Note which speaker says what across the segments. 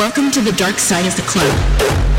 Speaker 1: Welcome to the dark side of the club.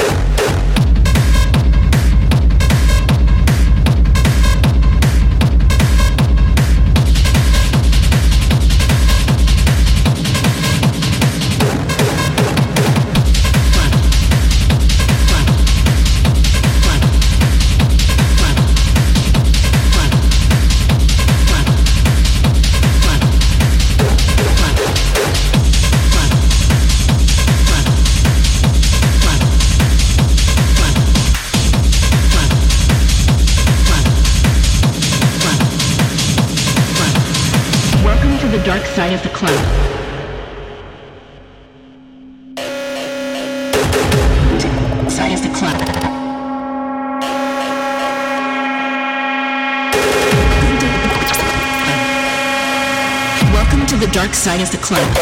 Speaker 1: the club.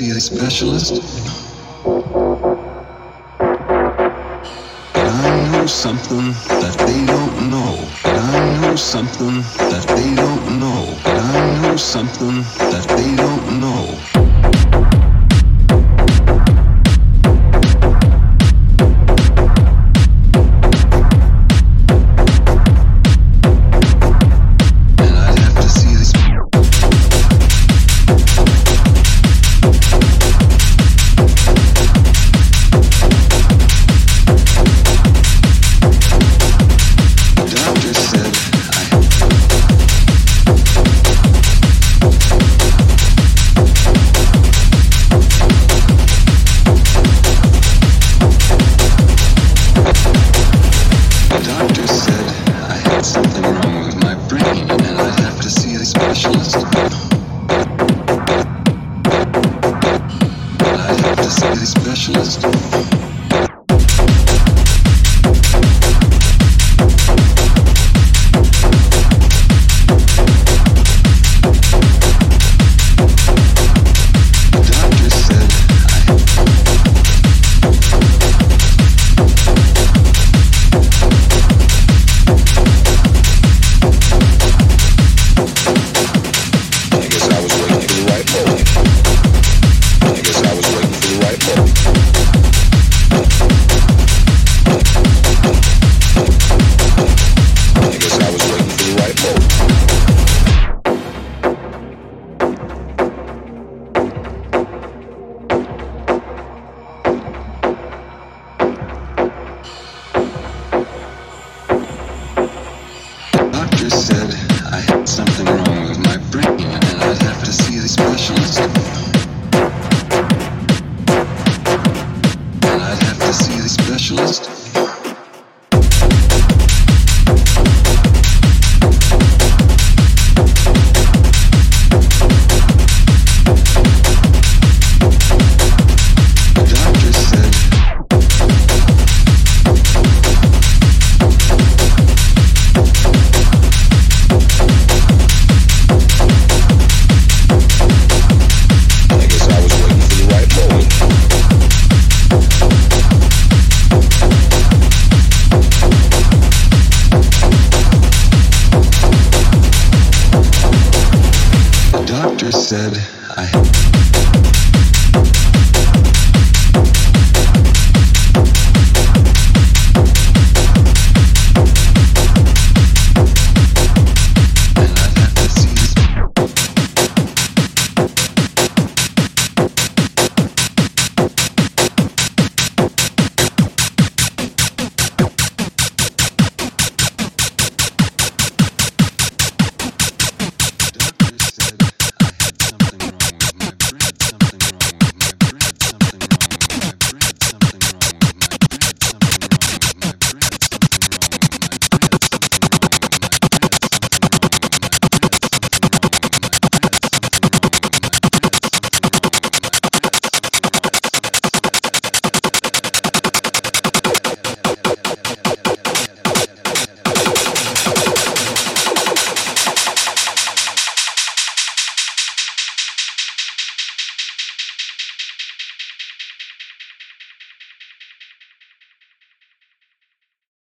Speaker 2: See a specialist. But I know something